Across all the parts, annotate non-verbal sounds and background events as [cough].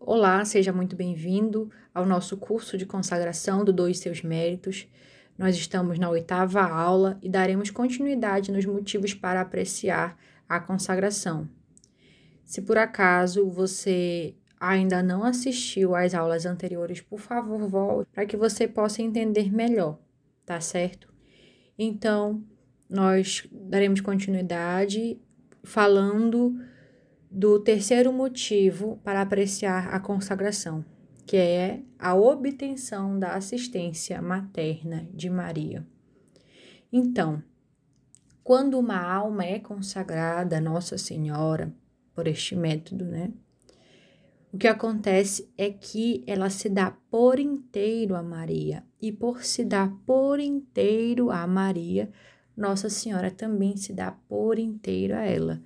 Olá, seja muito bem-vindo ao nosso curso de consagração do Dois Seus Méritos. Nós estamos na oitava aula e daremos continuidade nos motivos para apreciar a consagração. Se por acaso você ainda não assistiu às aulas anteriores, por favor, volte para que você possa entender melhor, tá certo? Então, nós daremos continuidade falando do terceiro motivo para apreciar a consagração, que é a obtenção da assistência materna de Maria. Então, quando uma alma é consagrada a Nossa Senhora por este método, né? O que acontece é que ela se dá por inteiro a Maria, e por se dar por inteiro a Maria, Nossa Senhora também se dá por inteiro a ela.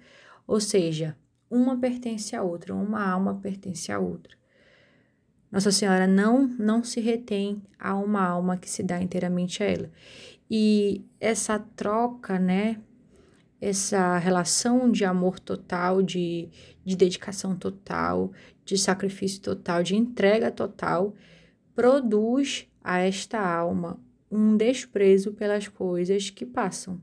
Ou seja, uma pertence à outra, uma alma pertence à outra. Nossa Senhora não não se retém a uma alma que se dá inteiramente a ela. E essa troca, né, essa relação de amor total, de, de dedicação total, de sacrifício total, de entrega total, produz a esta alma um desprezo pelas coisas que passam.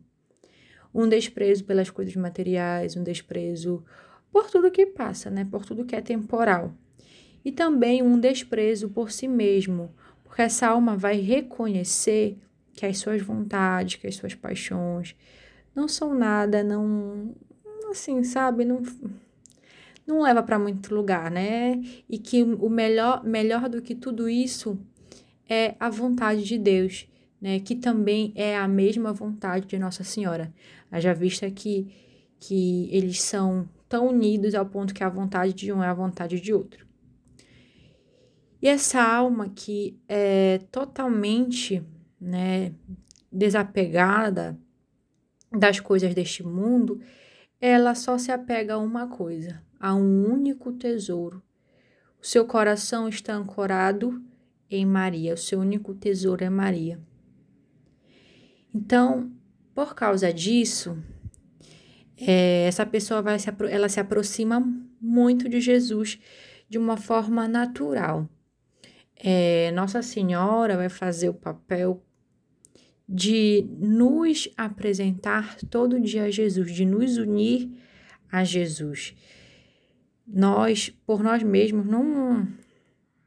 Um desprezo pelas coisas materiais, um desprezo por tudo que passa, né? Por tudo que é temporal. E também um desprezo por si mesmo, porque essa alma vai reconhecer que as suas vontades, que as suas paixões não são nada, não assim, sabe, não não leva para muito lugar, né? E que o melhor melhor do que tudo isso é a vontade de Deus, né? Que também é a mesma vontade de Nossa Senhora. Haja vista que que eles são tão unidos ao ponto que a vontade de um é a vontade de outro. E essa alma que é totalmente né, desapegada das coisas deste mundo, ela só se apega a uma coisa, a um único tesouro. O seu coração está ancorado em Maria, o seu único tesouro é Maria. Então, por causa disso, é, essa pessoa vai se, ela se aproxima muito de Jesus de uma forma natural. É, Nossa Senhora vai fazer o papel de nos apresentar todo dia a Jesus, de nos unir a Jesus. Nós, por nós mesmos, não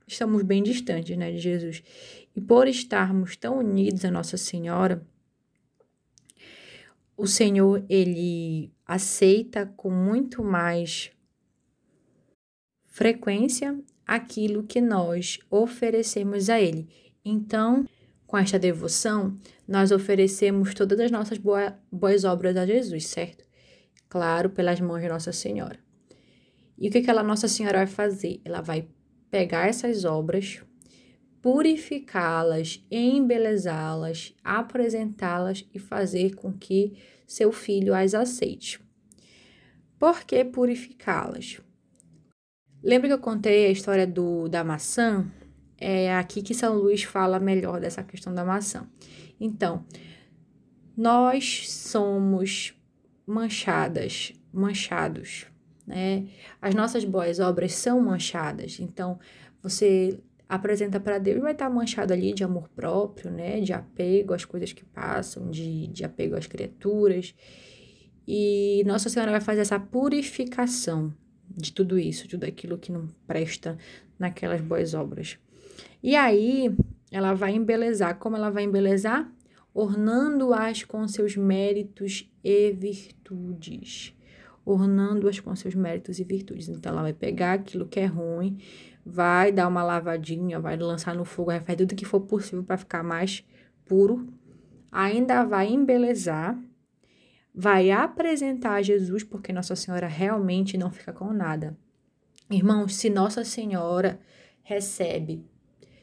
estamos bem distantes né, de Jesus. E por estarmos tão unidos a Nossa Senhora, o Senhor ele aceita com muito mais frequência aquilo que nós oferecemos a ele. Então, com esta devoção, nós oferecemos todas as nossas boa, boas obras a Jesus, certo? Claro, pelas mãos de Nossa Senhora. E o que aquela Nossa Senhora vai fazer? Ela vai pegar essas obras, purificá-las, embelezá-las, apresentá-las e fazer com que seu filho as aceite. Por que purificá-las? Lembra que eu contei a história do, da maçã? É aqui que São Luís fala melhor dessa questão da maçã. Então, nós somos manchadas, manchados, né? As nossas boas obras são manchadas. Então, você apresenta para Deus, vai estar manchado ali de amor próprio, né? De apego às coisas que passam, de, de apego às criaturas. E Nossa Senhora vai fazer essa purificação de tudo isso, de tudo aquilo que não presta naquelas boas obras. E aí, ela vai embelezar. Como ela vai embelezar? Ornando-as com seus méritos e virtudes. Ornando-as com seus méritos e virtudes. Então, ela vai pegar aquilo que é ruim, vai dar uma lavadinha, vai lançar no fogo, vai fazer tudo que for possível para ficar mais puro. Ainda vai embelezar, vai apresentar a Jesus, porque Nossa Senhora realmente não fica com nada. Irmãos, se Nossa Senhora recebe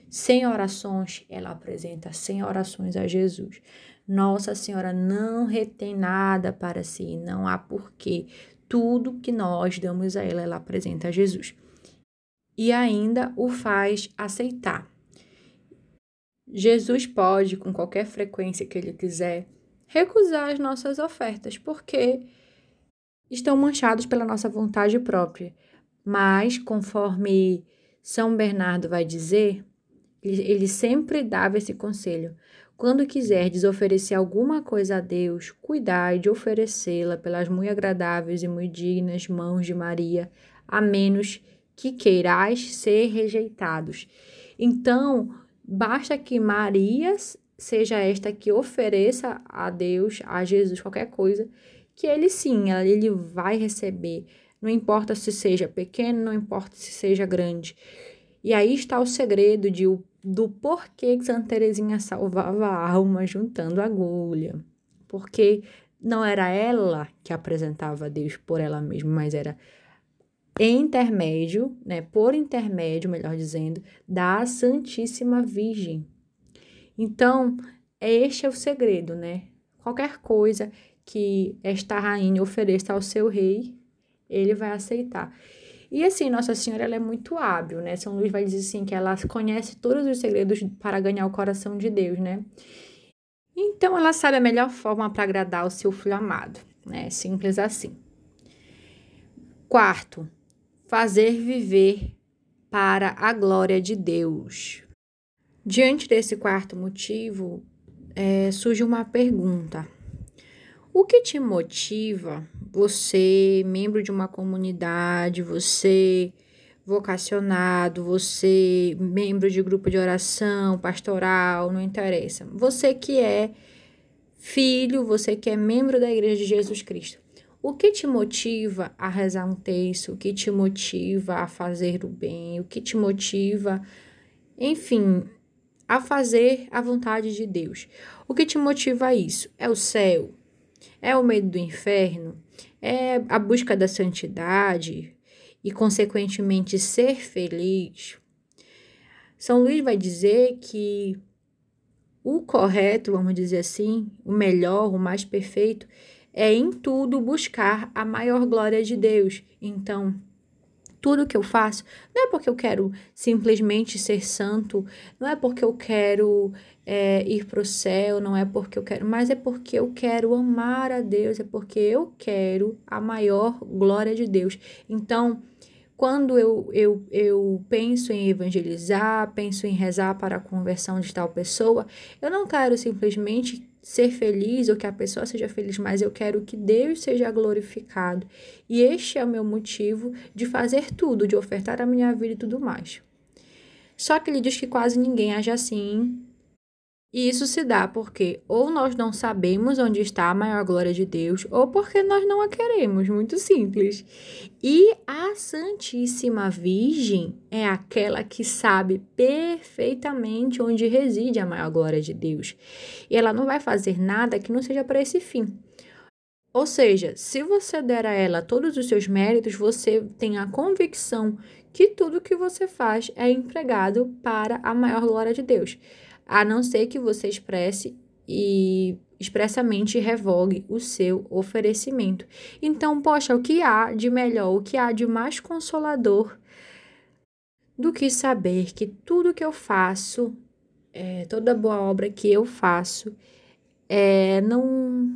sem orações, ela apresenta sem orações a Jesus. Nossa Senhora não retém nada para si, não há porquê. Tudo que nós damos a ela, ela apresenta a Jesus e ainda o faz aceitar. Jesus pode, com qualquer frequência que ele quiser, recusar as nossas ofertas, porque estão manchados pela nossa vontade própria. Mas, conforme São Bernardo vai dizer, ele, sempre dava esse conselho. Quando quiserdes oferecer alguma coisa a Deus, cuidai de oferecê-la pelas muito agradáveis e muito dignas mãos de Maria, a menos que queirais ser rejeitados. Então, basta que Maria seja esta que ofereça a Deus, a Jesus, qualquer coisa, que ele sim, ele vai receber. Não importa se seja pequeno, não importa se seja grande. E aí está o segredo de, do porquê que Santa Teresinha salvava a alma juntando agulha. Porque não era ela que apresentava a Deus por ela mesma, mas era intermédio, né, por intermédio, melhor dizendo, da Santíssima Virgem. Então, este é o segredo, né? Qualquer coisa que esta rainha ofereça ao seu rei, ele vai aceitar. E assim, Nossa Senhora ela é muito hábil, né? São Luís vai dizer assim que ela conhece todos os segredos para ganhar o coração de Deus, né? Então ela sabe a melhor forma para agradar o seu filho amado, né? Simples assim. Quarto, fazer viver para a glória de Deus. Diante desse quarto motivo, é, surge uma pergunta: o que te motiva, você, membro de uma comunidade, você vocacionado, você, membro de grupo de oração, pastoral, não interessa. Você que é filho, você que é membro da Igreja de Jesus Cristo. O que te motiva a rezar um texto? O que te motiva a fazer o bem? O que te motiva, enfim, a fazer a vontade de Deus? O que te motiva a isso? É o céu? É o medo do inferno? É a busca da santidade e, consequentemente, ser feliz? São Luís vai dizer que o correto, vamos dizer assim, o melhor, o mais perfeito, é em tudo buscar a maior glória de Deus. Então, tudo que eu faço não é porque eu quero simplesmente ser santo, não é porque eu quero é, ir para o céu, não é porque eu quero, mas é porque eu quero amar a Deus, é porque eu quero a maior glória de Deus. Então, quando eu, eu, eu penso em evangelizar, penso em rezar para a conversão de tal pessoa, eu não quero simplesmente ser feliz ou que a pessoa seja feliz, mas eu quero que Deus seja glorificado. E este é o meu motivo de fazer tudo, de ofertar a minha vida e tudo mais. Só que ele diz que quase ninguém age assim e isso se dá porque ou nós não sabemos onde está a maior glória de Deus, ou porque nós não a queremos, muito simples. E a Santíssima Virgem é aquela que sabe perfeitamente onde reside a maior glória de Deus. E ela não vai fazer nada que não seja para esse fim. Ou seja, se você der a ela todos os seus méritos, você tem a convicção que tudo que você faz é empregado para a maior glória de Deus a não ser que você expresse e expressamente revogue o seu oferecimento. Então, poxa, o que há de melhor, o que há de mais consolador do que saber que tudo que eu faço, é, toda boa obra que eu faço, é, não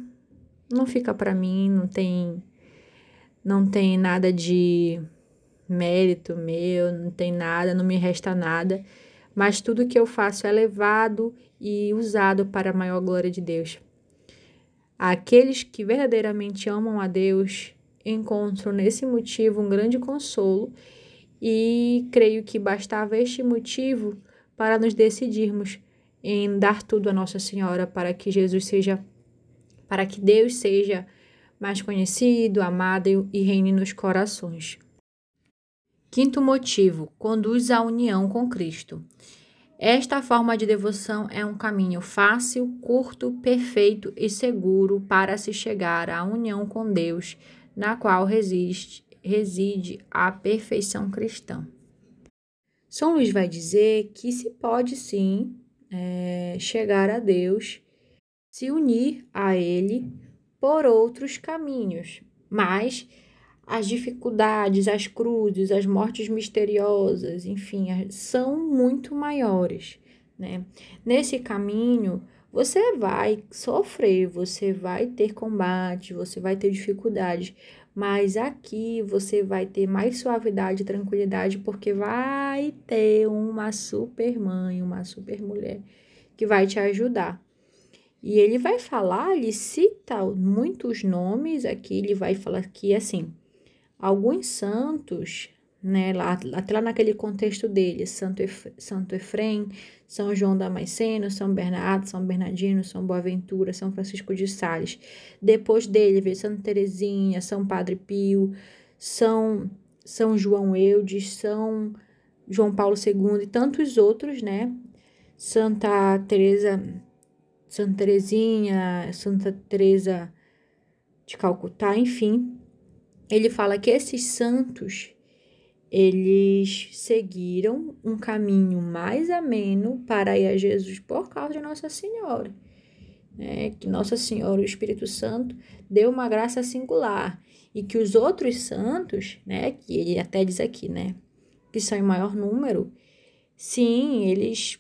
não fica para mim, não tem não tem nada de mérito meu, não tem nada, não me resta nada mas tudo que eu faço é levado e usado para a maior glória de Deus. Aqueles que verdadeiramente amam a Deus encontram nesse motivo um grande consolo e creio que bastava este motivo para nos decidirmos em dar tudo a Nossa Senhora para que Jesus seja, para que Deus seja mais conhecido, amado e reine nos corações. Quinto motivo, conduz à união com Cristo. Esta forma de devoção é um caminho fácil, curto, perfeito e seguro para se chegar à união com Deus, na qual resiste, reside a perfeição cristã. São Luís vai dizer que se pode sim é, chegar a Deus, se unir a Ele por outros caminhos, mas as dificuldades, as cruzes, as mortes misteriosas, enfim, são muito maiores, né? Nesse caminho, você vai sofrer, você vai ter combate, você vai ter dificuldades, Mas aqui você vai ter mais suavidade e tranquilidade, porque vai ter uma super mãe, uma super mulher que vai te ajudar. E ele vai falar, ele cita muitos nomes aqui, ele vai falar que assim, alguns santos né, lá, até lá naquele contexto dele, Santo, Ef, Santo Efrem, São João Damasceno, São Bernardo, São Bernardino, São Boaventura, São Francisco de Sales. Depois dele veio Santa Teresinha, São Padre Pio, São, São João Eudes, São João Paulo II e tantos outros, né? Santa Teresa, Santa Teresinha, Santa Teresa de Calcutá, enfim. Ele fala que esses santos eles seguiram um caminho mais ameno para ir a Jesus por causa de Nossa Senhora. Né? Que Nossa Senhora, o Espírito Santo, deu uma graça singular. E que os outros santos, né, que ele até diz aqui, né, que são em maior número, sim, eles,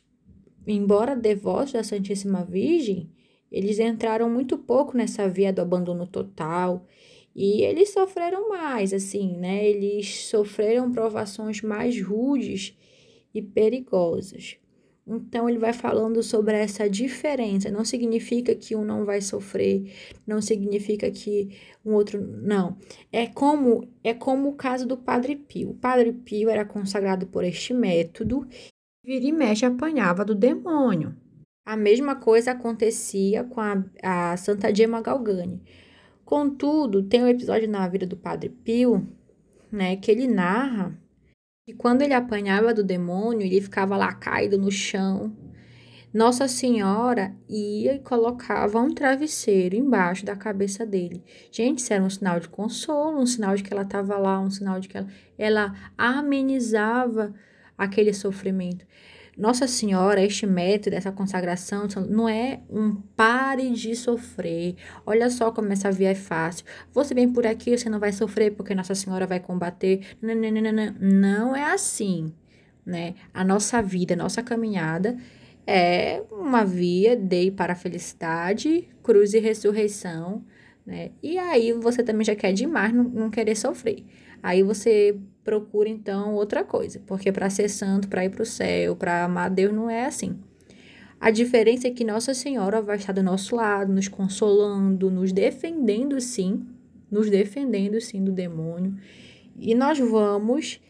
embora devotos da Santíssima Virgem, eles entraram muito pouco nessa via do abandono total e eles sofreram mais, assim, né? Eles sofreram provações mais rudes e perigosas. Então, ele vai falando sobre essa diferença. Não significa que um não vai sofrer, não significa que um outro não. É como é como o caso do Padre Pio. O Padre Pio era consagrado por este método, vira e mexe apanhava do demônio. A mesma coisa acontecia com a, a Santa Gemma Galgani. Contudo, tem um episódio na vida do Padre Pio, né, que ele narra que quando ele apanhava do demônio, ele ficava lá caído no chão. Nossa Senhora ia e colocava um travesseiro embaixo da cabeça dele. Gente, isso era um sinal de consolo, um sinal de que ela estava lá, um sinal de que ela, ela amenizava aquele sofrimento. Nossa Senhora, este método, essa consagração, não é um pare de sofrer. Olha só como essa via é fácil. Você vem por aqui, você não vai sofrer porque Nossa Senhora vai combater. Não, não, não, não, não é assim, né? A nossa vida, a nossa caminhada é uma via de para a felicidade, cruz e ressurreição, né? E aí você também já quer demais não, não querer sofrer. Aí você procura então outra coisa, porque para ser santo, para ir para o céu, para amar Deus não é assim. A diferença é que Nossa Senhora vai estar do nosso lado, nos consolando, nos defendendo sim, nos defendendo sim do demônio, e nós vamos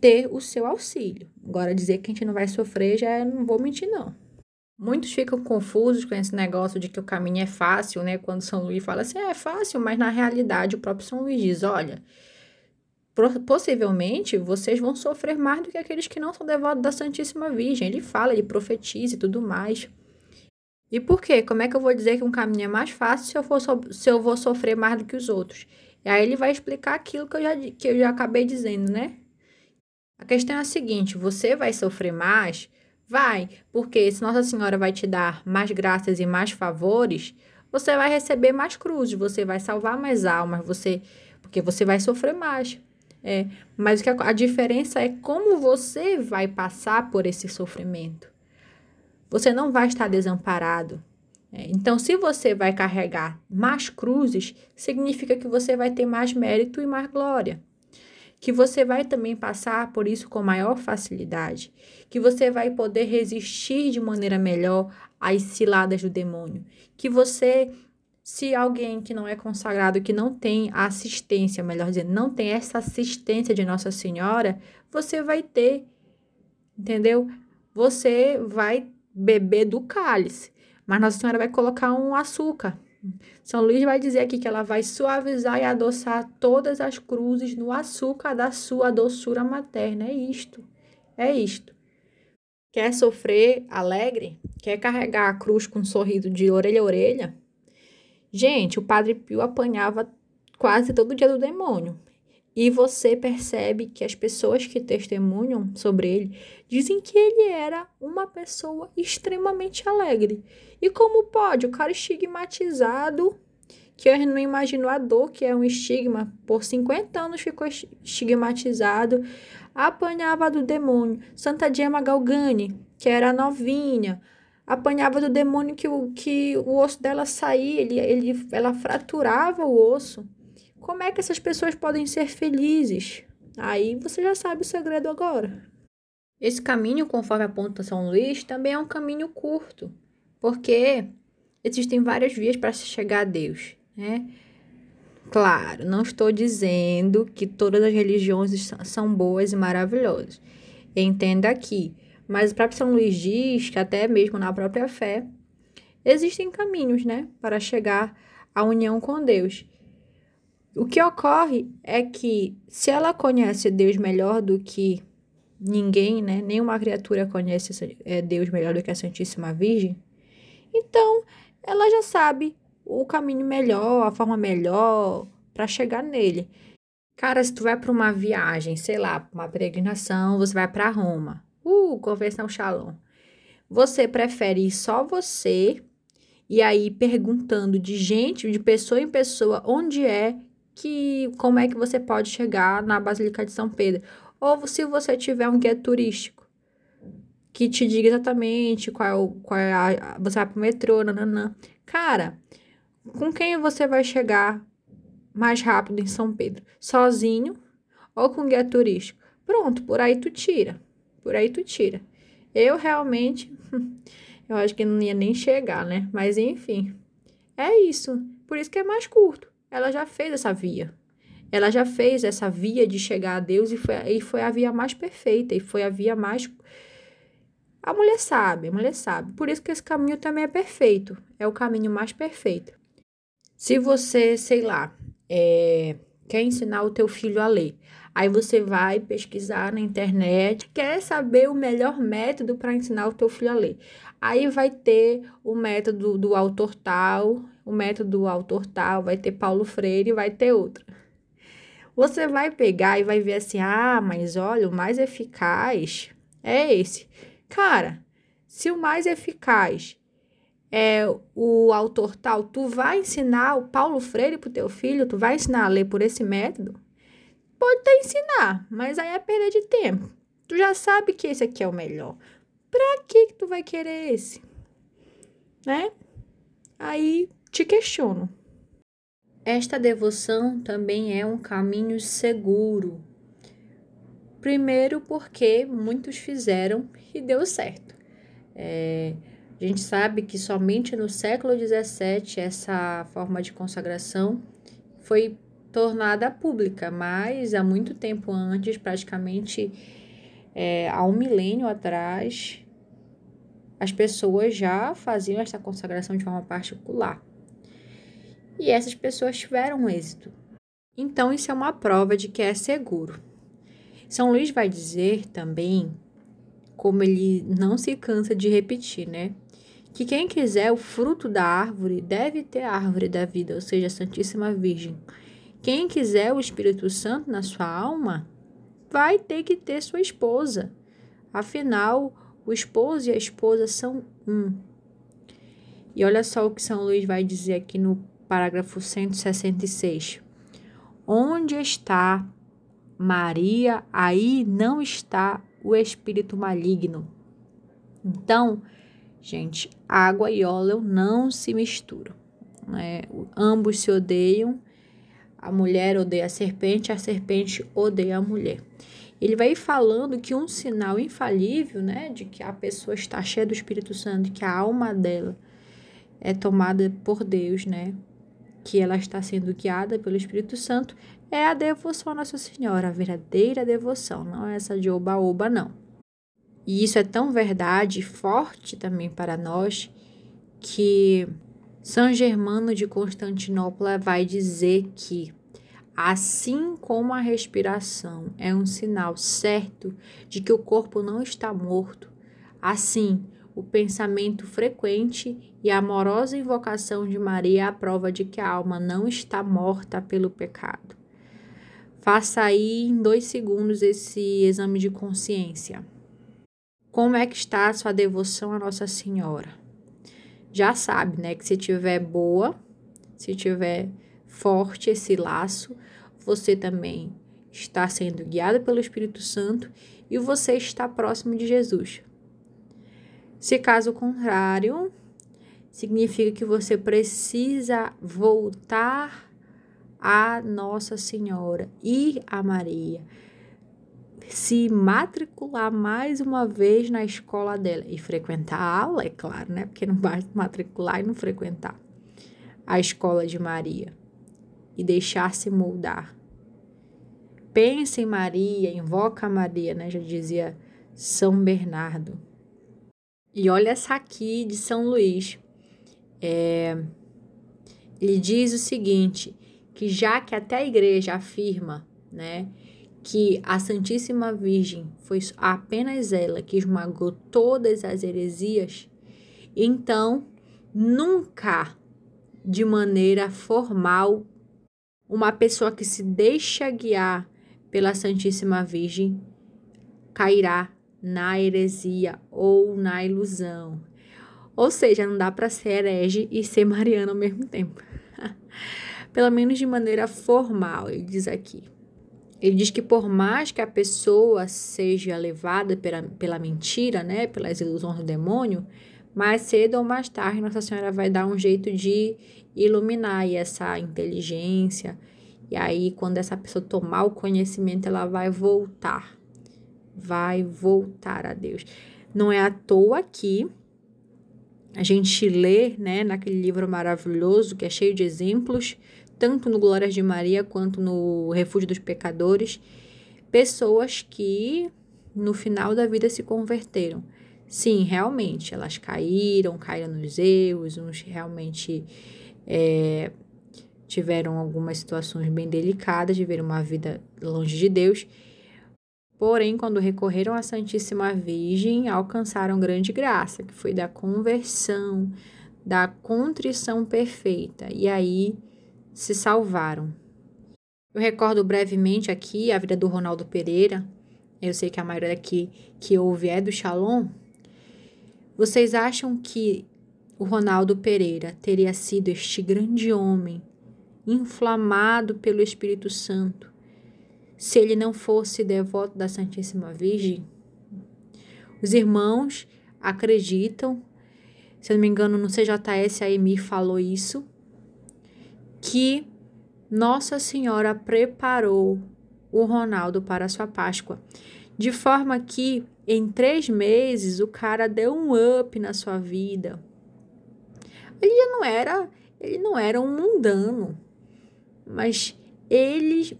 ter o seu auxílio. Agora dizer que a gente não vai sofrer já é, não vou mentir não. Muitos ficam confusos com esse negócio de que o caminho é fácil, né? Quando São Luís fala assim, é fácil, mas na realidade o próprio São Luís diz, olha, possivelmente vocês vão sofrer mais do que aqueles que não são devotos da Santíssima Virgem. Ele fala, ele profetiza e tudo mais. E por quê? Como é que eu vou dizer que um caminho é mais fácil se eu, for so se eu vou sofrer mais do que os outros? E aí ele vai explicar aquilo que eu, já, que eu já acabei dizendo, né? A questão é a seguinte: você vai sofrer mais? Vai, porque se Nossa Senhora vai te dar mais graças e mais favores, você vai receber mais cruzes, você vai salvar mais almas, você porque você vai sofrer mais. É, mas o que a, a diferença é como você vai passar por esse sofrimento. Você não vai estar desamparado. É, então, se você vai carregar mais cruzes, significa que você vai ter mais mérito e mais glória. Que você vai também passar por isso com maior facilidade. Que você vai poder resistir de maneira melhor às ciladas do demônio. Que você se alguém que não é consagrado, que não tem assistência, melhor dizendo, não tem essa assistência de Nossa Senhora, você vai ter, entendeu? Você vai beber do cálice, mas Nossa Senhora vai colocar um açúcar. São Luís vai dizer aqui que ela vai suavizar e adoçar todas as cruzes no açúcar da sua doçura materna. É isto. É isto. Quer sofrer alegre? Quer carregar a cruz com um sorriso de orelha a orelha? Gente, o Padre Pio apanhava quase todo dia do demônio. E você percebe que as pessoas que testemunham sobre ele dizem que ele era uma pessoa extremamente alegre. E como pode? O cara estigmatizado, que eu não imagino a dor que é um estigma, por 50 anos ficou estigmatizado, apanhava do demônio. Santa Gemma Galgani, que era novinha, apanhava do demônio que o, que o osso dela saía, ele, ele, ela fraturava o osso. Como é que essas pessoas podem ser felizes? Aí você já sabe o segredo agora. Esse caminho, conforme aponta São Luís, também é um caminho curto, porque existem várias vias para se chegar a Deus, né? Claro, não estou dizendo que todas as religiões são boas e maravilhosas. Entenda aqui. Mas o próprio São Luís diz que até mesmo na própria fé existem caminhos, né, para chegar à união com Deus. O que ocorre é que se ela conhece Deus melhor do que ninguém, né, nenhuma criatura conhece é, Deus melhor do que a Santíssima Virgem, então ela já sabe o caminho melhor, a forma melhor para chegar nele. Cara, se tu vai para uma viagem, sei lá, uma peregrinação, você vai para Roma. Uh, conversão Shalom. Você prefere ir só você e aí perguntando de gente, de pessoa em pessoa, onde é que, como é que você pode chegar na Basílica de São Pedro? Ou se você tiver um guia turístico que te diga exatamente qual qual é a, você vai pro metrô, nananã. Cara, com quem você vai chegar mais rápido em São Pedro? Sozinho ou com guia turístico? Pronto, por aí tu tira. Por aí tu tira. Eu realmente, [laughs] eu acho que não ia nem chegar, né? Mas enfim, é isso. Por isso que é mais curto. Ela já fez essa via. Ela já fez essa via de chegar a Deus e foi, e foi a via mais perfeita. E foi a via mais. A mulher sabe, a mulher sabe. Por isso que esse caminho também é perfeito. É o caminho mais perfeito. Se você, sei lá, é, quer ensinar o teu filho a ler, Aí você vai pesquisar na internet, quer saber o melhor método para ensinar o teu filho a ler. Aí vai ter o método do autor tal, o método do autor tal, vai ter Paulo Freire, vai ter outro. Você vai pegar e vai ver assim: "Ah, mas olha, o mais eficaz é esse". Cara, se o mais eficaz é o autor tal, tu vai ensinar o Paulo Freire pro teu filho, tu vai ensinar a ler por esse método? Pode até ensinar, mas aí é perda de tempo. Tu já sabe que esse aqui é o melhor. Pra que que tu vai querer esse? Né? Aí te questiono. Esta devoção também é um caminho seguro. Primeiro, porque muitos fizeram e deu certo. É, a gente sabe que somente no século XVII essa forma de consagração foi tornada pública, mas há muito tempo antes, praticamente é, há um milênio atrás, as pessoas já faziam essa consagração de forma particular. E essas pessoas tiveram êxito. Então, isso é uma prova de que é seguro. São Luís vai dizer também, como ele não se cansa de repetir, né? Que quem quiser o fruto da árvore deve ter a árvore da vida, ou seja, a Santíssima Virgem. Quem quiser o Espírito Santo na sua alma, vai ter que ter sua esposa. Afinal, o esposo e a esposa são um. E olha só o que São Luís vai dizer aqui no parágrafo 166. Onde está Maria, aí não está o espírito maligno. Então, gente, água e óleo não se misturam. Né? Ambos se odeiam a mulher odeia a serpente, a serpente odeia a mulher. Ele vai falando que um sinal infalível, né, de que a pessoa está cheia do Espírito Santo, que a alma dela é tomada por Deus, né, que ela está sendo guiada pelo Espírito Santo, é a devoção a Nossa Senhora, a verdadeira devoção, não é essa de oba-oba, não. E isso é tão verdade forte também para nós que são Germano de Constantinopla vai dizer que, assim como a respiração é um sinal certo de que o corpo não está morto, assim o pensamento frequente e a amorosa invocação de Maria é a prova de que a alma não está morta pelo pecado. Faça aí em dois segundos esse exame de consciência. Como é que está a sua devoção a Nossa Senhora? Já sabe, né, que se tiver boa, se tiver forte esse laço, você também está sendo guiada pelo Espírito Santo e você está próximo de Jesus. Se caso contrário, significa que você precisa voltar a Nossa Senhora e a Maria se matricular mais uma vez na escola dela e frequentar a aula, é claro, né? Porque não basta matricular e não frequentar a escola de Maria e deixar-se moldar. Pensa em Maria, invoca a Maria, né? Já dizia São Bernardo. E olha essa aqui de São Luís. É, ele diz o seguinte: que já que até a igreja afirma, né, que a Santíssima Virgem foi apenas ela que esmagou todas as heresias, então nunca de maneira formal uma pessoa que se deixa guiar pela Santíssima Virgem cairá na heresia ou na ilusão. Ou seja, não dá para ser herege e ser mariana ao mesmo tempo. [laughs] Pelo menos de maneira formal, ele diz aqui. Ele diz que por mais que a pessoa seja levada pela, pela mentira, né, pelas ilusões do demônio, mais cedo ou mais tarde Nossa Senhora vai dar um jeito de iluminar essa inteligência. E aí, quando essa pessoa tomar o conhecimento, ela vai voltar. Vai voltar a Deus. Não é à toa que a gente lê, né, naquele livro maravilhoso que é cheio de exemplos tanto no Glórias de Maria quanto no Refúgio dos Pecadores, pessoas que no final da vida se converteram. Sim, realmente, elas caíram, caíram nos erros, uns realmente é, tiveram algumas situações bem delicadas, viveram uma vida longe de Deus. Porém, quando recorreram à Santíssima Virgem, alcançaram grande graça, que foi da conversão, da contrição perfeita. E aí se salvaram. Eu recordo brevemente aqui a vida do Ronaldo Pereira. Eu sei que a maioria aqui que ouve é do Shalom. Vocês acham que o Ronaldo Pereira teria sido este grande homem, inflamado pelo Espírito Santo, se ele não fosse devoto da Santíssima Virgem? Os irmãos acreditam, se eu não me engano, no CJS a Emi falou isso, que Nossa Senhora preparou o Ronaldo para a sua Páscoa. De forma que em três meses o cara deu um up na sua vida. Ele já não era, ele não era um mundano, mas ele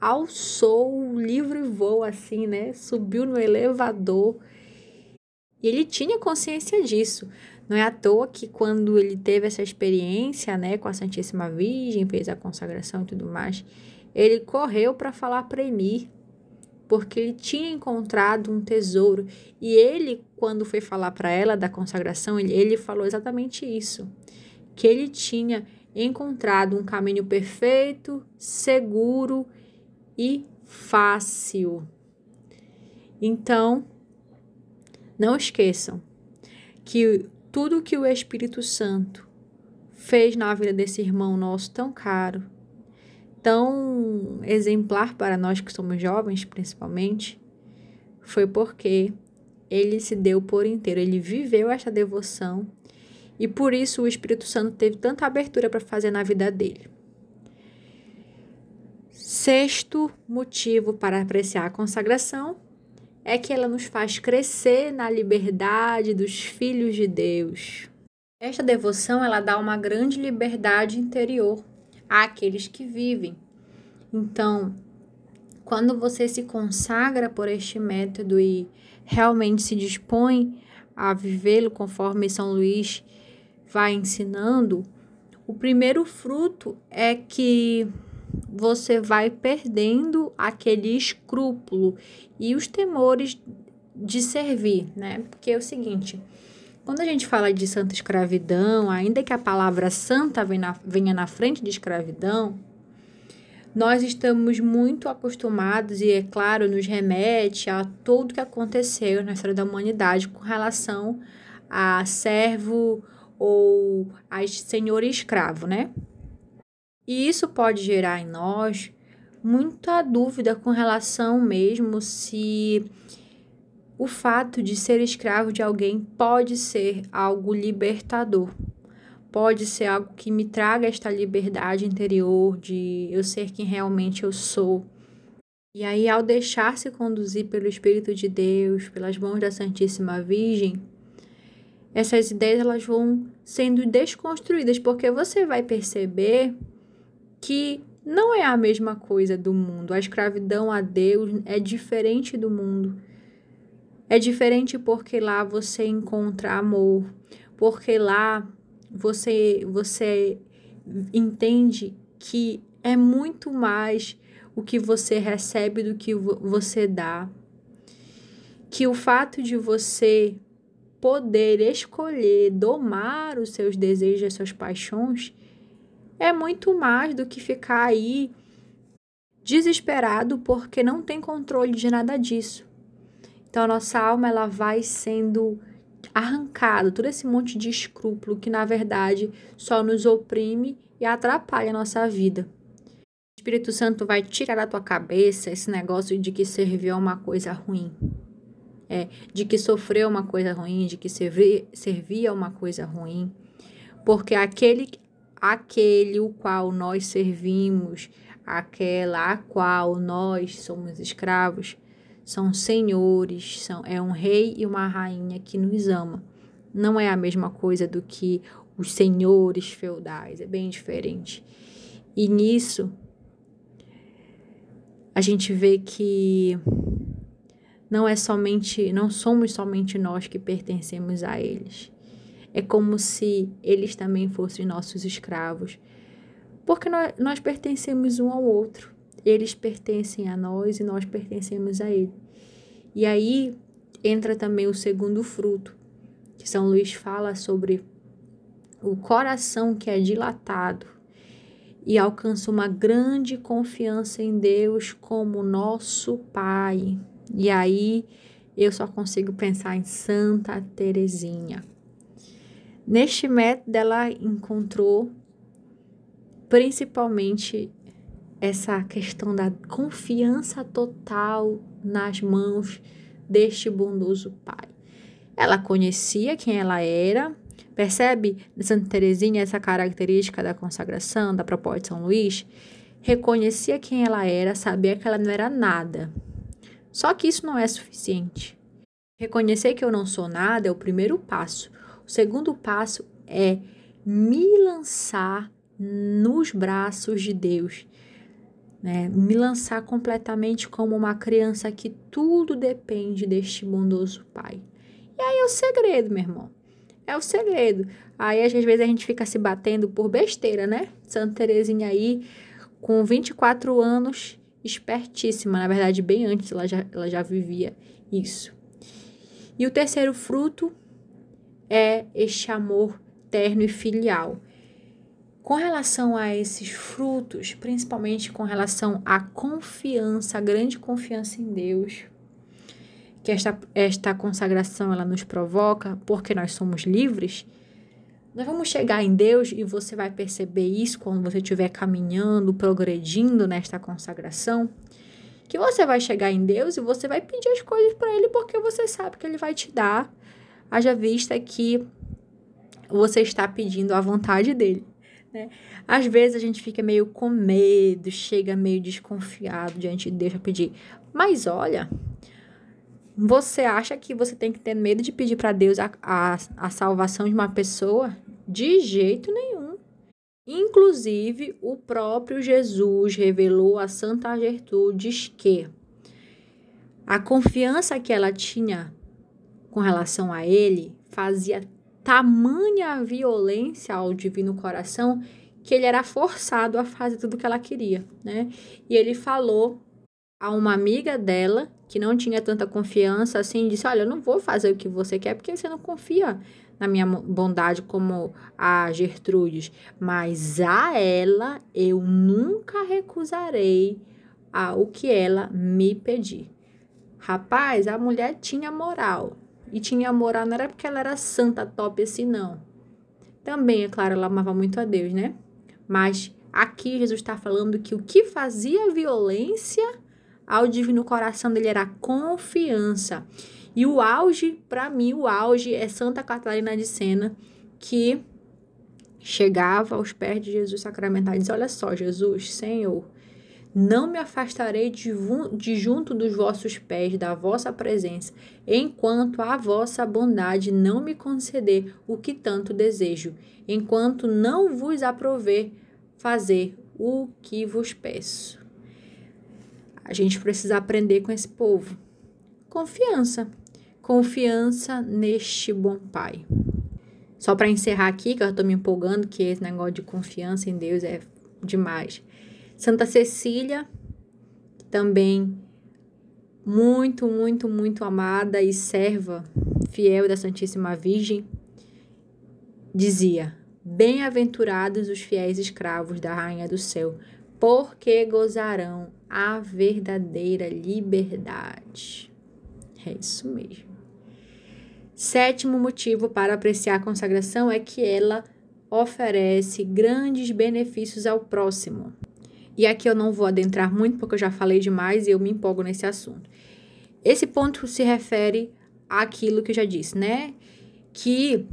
alçou o livro e voo assim, né? Subiu no elevador. E ele tinha consciência disso. Não é à toa que quando ele teve essa experiência, né, com a Santíssima Virgem, fez a consagração e tudo mais, ele correu para falar para Emir, porque ele tinha encontrado um tesouro. E ele, quando foi falar para ela da consagração, ele, ele falou exatamente isso, que ele tinha encontrado um caminho perfeito, seguro e fácil. Então, não esqueçam que tudo que o Espírito Santo fez na vida desse irmão nosso tão caro, tão exemplar para nós que somos jovens, principalmente, foi porque ele se deu por inteiro, ele viveu esta devoção e por isso o Espírito Santo teve tanta abertura para fazer na vida dele. Sexto motivo para apreciar a consagração é que ela nos faz crescer na liberdade dos filhos de Deus. Esta devoção ela dá uma grande liberdade interior àqueles que vivem. Então, quando você se consagra por este método e realmente se dispõe a vivê-lo conforme São Luís vai ensinando, o primeiro fruto é que você vai perdendo aquele escrúpulo e os temores de servir, né? Porque é o seguinte, quando a gente fala de santa escravidão, ainda que a palavra santa venha na, venha na frente de escravidão, nós estamos muito acostumados e, é claro, nos remete a tudo que aconteceu na história da humanidade com relação a servo ou a senhor escravo, né? E isso pode gerar em nós muita dúvida com relação mesmo se o fato de ser escravo de alguém pode ser algo libertador. pode ser algo que me traga esta liberdade interior de eu ser quem realmente eu sou. E aí, ao deixar-se conduzir pelo Espírito de Deus, pelas mãos da Santíssima Virgem, essas ideias elas vão sendo desconstruídas, porque você vai perceber que não é a mesma coisa do mundo. A escravidão a Deus é diferente do mundo. É diferente porque lá você encontra amor, porque lá você você entende que é muito mais o que você recebe do que você dá. Que o fato de você poder escolher domar os seus desejos, as suas paixões, é muito mais do que ficar aí desesperado porque não tem controle de nada disso. Então a nossa alma ela vai sendo arrancada, todo esse monte de escrúpulo que na verdade só nos oprime e atrapalha a nossa vida. O Espírito Santo vai tirar da tua cabeça esse negócio de que servir é uma coisa ruim. É, de que sofrer é uma coisa ruim, de que é uma coisa ruim. Porque aquele aquele o qual nós servimos, aquela a qual nós somos escravos, são senhores, são, é um rei e uma rainha que nos ama. Não é a mesma coisa do que os senhores feudais, é bem diferente. E nisso, a gente vê que não é somente, não somos somente nós que pertencemos a eles. É como se eles também fossem nossos escravos. Porque nós, nós pertencemos um ao outro. Eles pertencem a nós e nós pertencemos a ele. E aí entra também o segundo fruto, que São Luís fala sobre o coração que é dilatado e alcança uma grande confiança em Deus como nosso Pai. E aí eu só consigo pensar em Santa Teresinha. Neste método, ela encontrou principalmente essa questão da confiança total nas mãos deste bondoso Pai. Ela conhecia quem ela era, percebe Santa Teresinha essa característica da consagração, da proposta de São Luís? Reconhecia quem ela era, sabia que ela não era nada. Só que isso não é suficiente. Reconhecer que eu não sou nada é o primeiro passo. O segundo passo é me lançar nos braços de Deus. Né? Me lançar completamente como uma criança que tudo depende deste bondoso Pai. E aí é o segredo, meu irmão. É o segredo. Aí às vezes a gente fica se batendo por besteira, né? Santa Terezinha aí, com 24 anos, espertíssima. Na verdade, bem antes ela já, ela já vivia isso. E o terceiro fruto é este amor terno e filial. Com relação a esses frutos, principalmente com relação à confiança, a grande confiança em Deus, que esta, esta consagração ela nos provoca, porque nós somos livres, nós vamos chegar em Deus e você vai perceber isso quando você estiver caminhando, progredindo nesta consagração, que você vai chegar em Deus e você vai pedir as coisas para Ele porque você sabe que Ele vai te dar haja vista que você está pedindo a vontade dele. Né? Às vezes a gente fica meio com medo, chega meio desconfiado diante de Deus a pedir. Mas olha, você acha que você tem que ter medo de pedir para Deus a, a, a salvação de uma pessoa? De jeito nenhum. Inclusive, o próprio Jesus revelou a Santa Gertrudes que a confiança que ela tinha com relação a ele fazia tamanha violência ao divino coração que ele era forçado a fazer tudo o que ela queria, né? E ele falou a uma amiga dela que não tinha tanta confiança assim, disse: "Olha, eu não vou fazer o que você quer porque você não confia na minha bondade como a Gertrudes, mas a ela eu nunca recusarei ao que ela me pedir." Rapaz, a mulher tinha moral e tinha moral, não era porque ela era santa, top assim, não. Também, é claro, ela amava muito a Deus, né? Mas aqui Jesus está falando que o que fazia violência ao divino coração dele era confiança. E o auge, para mim, o auge é Santa Catarina de Sena, que chegava aos pés de Jesus sacramentado e dizia: Olha só, Jesus, Senhor, não me afastarei de, de, junto dos vossos pés, da vossa presença, enquanto a vossa bondade não me conceder o que tanto desejo, enquanto não vos aprover fazer o que vos peço. A gente precisa aprender com esse povo. Confiança. Confiança neste bom Pai. Só para encerrar aqui, que eu estou me empolgando, que esse negócio de confiança em Deus é demais. Santa Cecília, também muito, muito, muito amada e serva fiel da Santíssima Virgem, dizia: Bem-aventurados os fiéis escravos da Rainha do Céu, porque gozarão a verdadeira liberdade. É isso mesmo. Sétimo motivo para apreciar a consagração é que ela oferece grandes benefícios ao próximo. E aqui eu não vou adentrar muito porque eu já falei demais e eu me empolgo nesse assunto. Esse ponto se refere àquilo que eu já disse, né? Que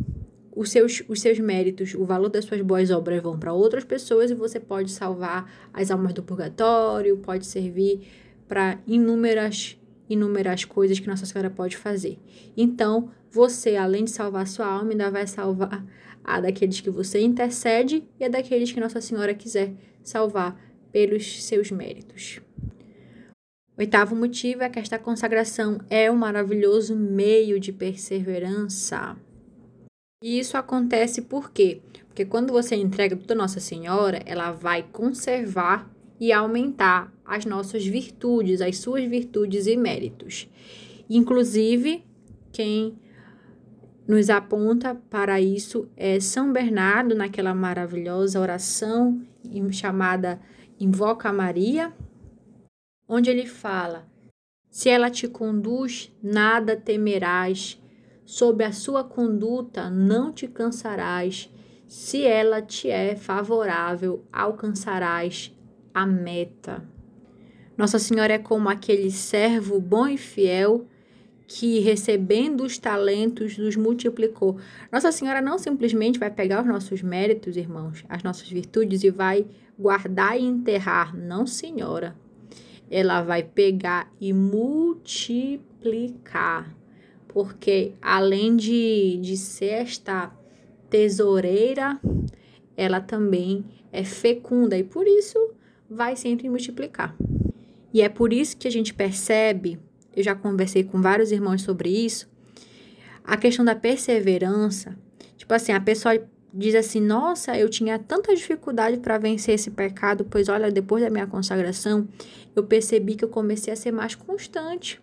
os seus, os seus méritos, o valor das suas boas obras vão para outras pessoas e você pode salvar as almas do purgatório, pode servir para inúmeras inúmeras coisas que Nossa Senhora pode fazer. Então, você, além de salvar sua alma, ainda vai salvar a daqueles que você intercede e a daqueles que Nossa Senhora quiser salvar pelos seus méritos. Oitavo motivo é que esta consagração é um maravilhoso meio de perseverança. E isso acontece por quê? Porque quando você entrega tudo a Nossa Senhora, ela vai conservar e aumentar as nossas virtudes, as suas virtudes e méritos. Inclusive, quem nos aponta para isso é São Bernardo, naquela maravilhosa oração chamada Invoca Maria, onde ele fala: Se ela te conduz, nada temerás, sob a sua conduta não te cansarás, se ela te é favorável, alcançarás a meta. Nossa Senhora é como aquele servo bom e fiel que, recebendo os talentos, os multiplicou. Nossa Senhora não simplesmente vai pegar os nossos méritos, irmãos, as nossas virtudes e vai guardar e enterrar. Não, Senhora. Ela vai pegar e multiplicar. Porque além de, de ser esta tesoureira, ela também é fecunda e por isso vai sempre multiplicar. E é por isso que a gente percebe, eu já conversei com vários irmãos sobre isso, a questão da perseverança. Tipo assim, a pessoa diz assim: Nossa, eu tinha tanta dificuldade para vencer esse pecado, pois olha, depois da minha consagração, eu percebi que eu comecei a ser mais constante.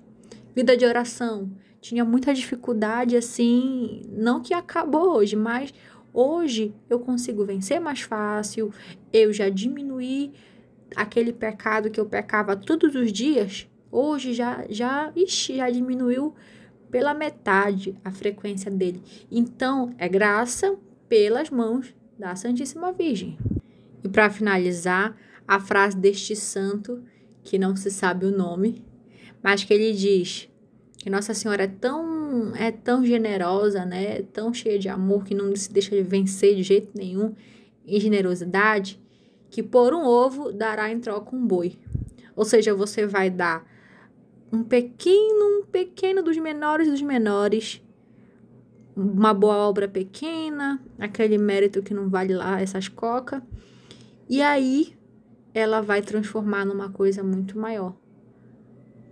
Vida de oração, tinha muita dificuldade assim, não que acabou hoje, mas hoje eu consigo vencer mais fácil, eu já diminuí aquele pecado que eu pecava todos os dias, hoje já já, ixi, já diminuiu pela metade a frequência dele. Então, é graça pelas mãos da Santíssima Virgem. E para finalizar, a frase deste santo, que não se sabe o nome, mas que ele diz que Nossa Senhora é tão é tão generosa, né? Tão cheia de amor que não se deixa de vencer de jeito nenhum em generosidade, que por um ovo dará em troca um boi. Ou seja, você vai dar um pequeno, um pequeno dos menores dos menores, uma boa obra pequena, aquele mérito que não vale lá essas coca, e aí ela vai transformar numa coisa muito maior.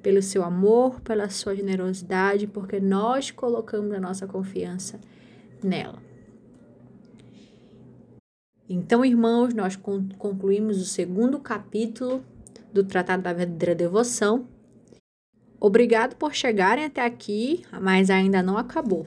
Pelo seu amor, pela sua generosidade, porque nós colocamos a nossa confiança nela. Então, irmãos, nós concluímos o segundo capítulo do Tratado da Verdadeira Devoção. Obrigado por chegarem até aqui, mas ainda não acabou.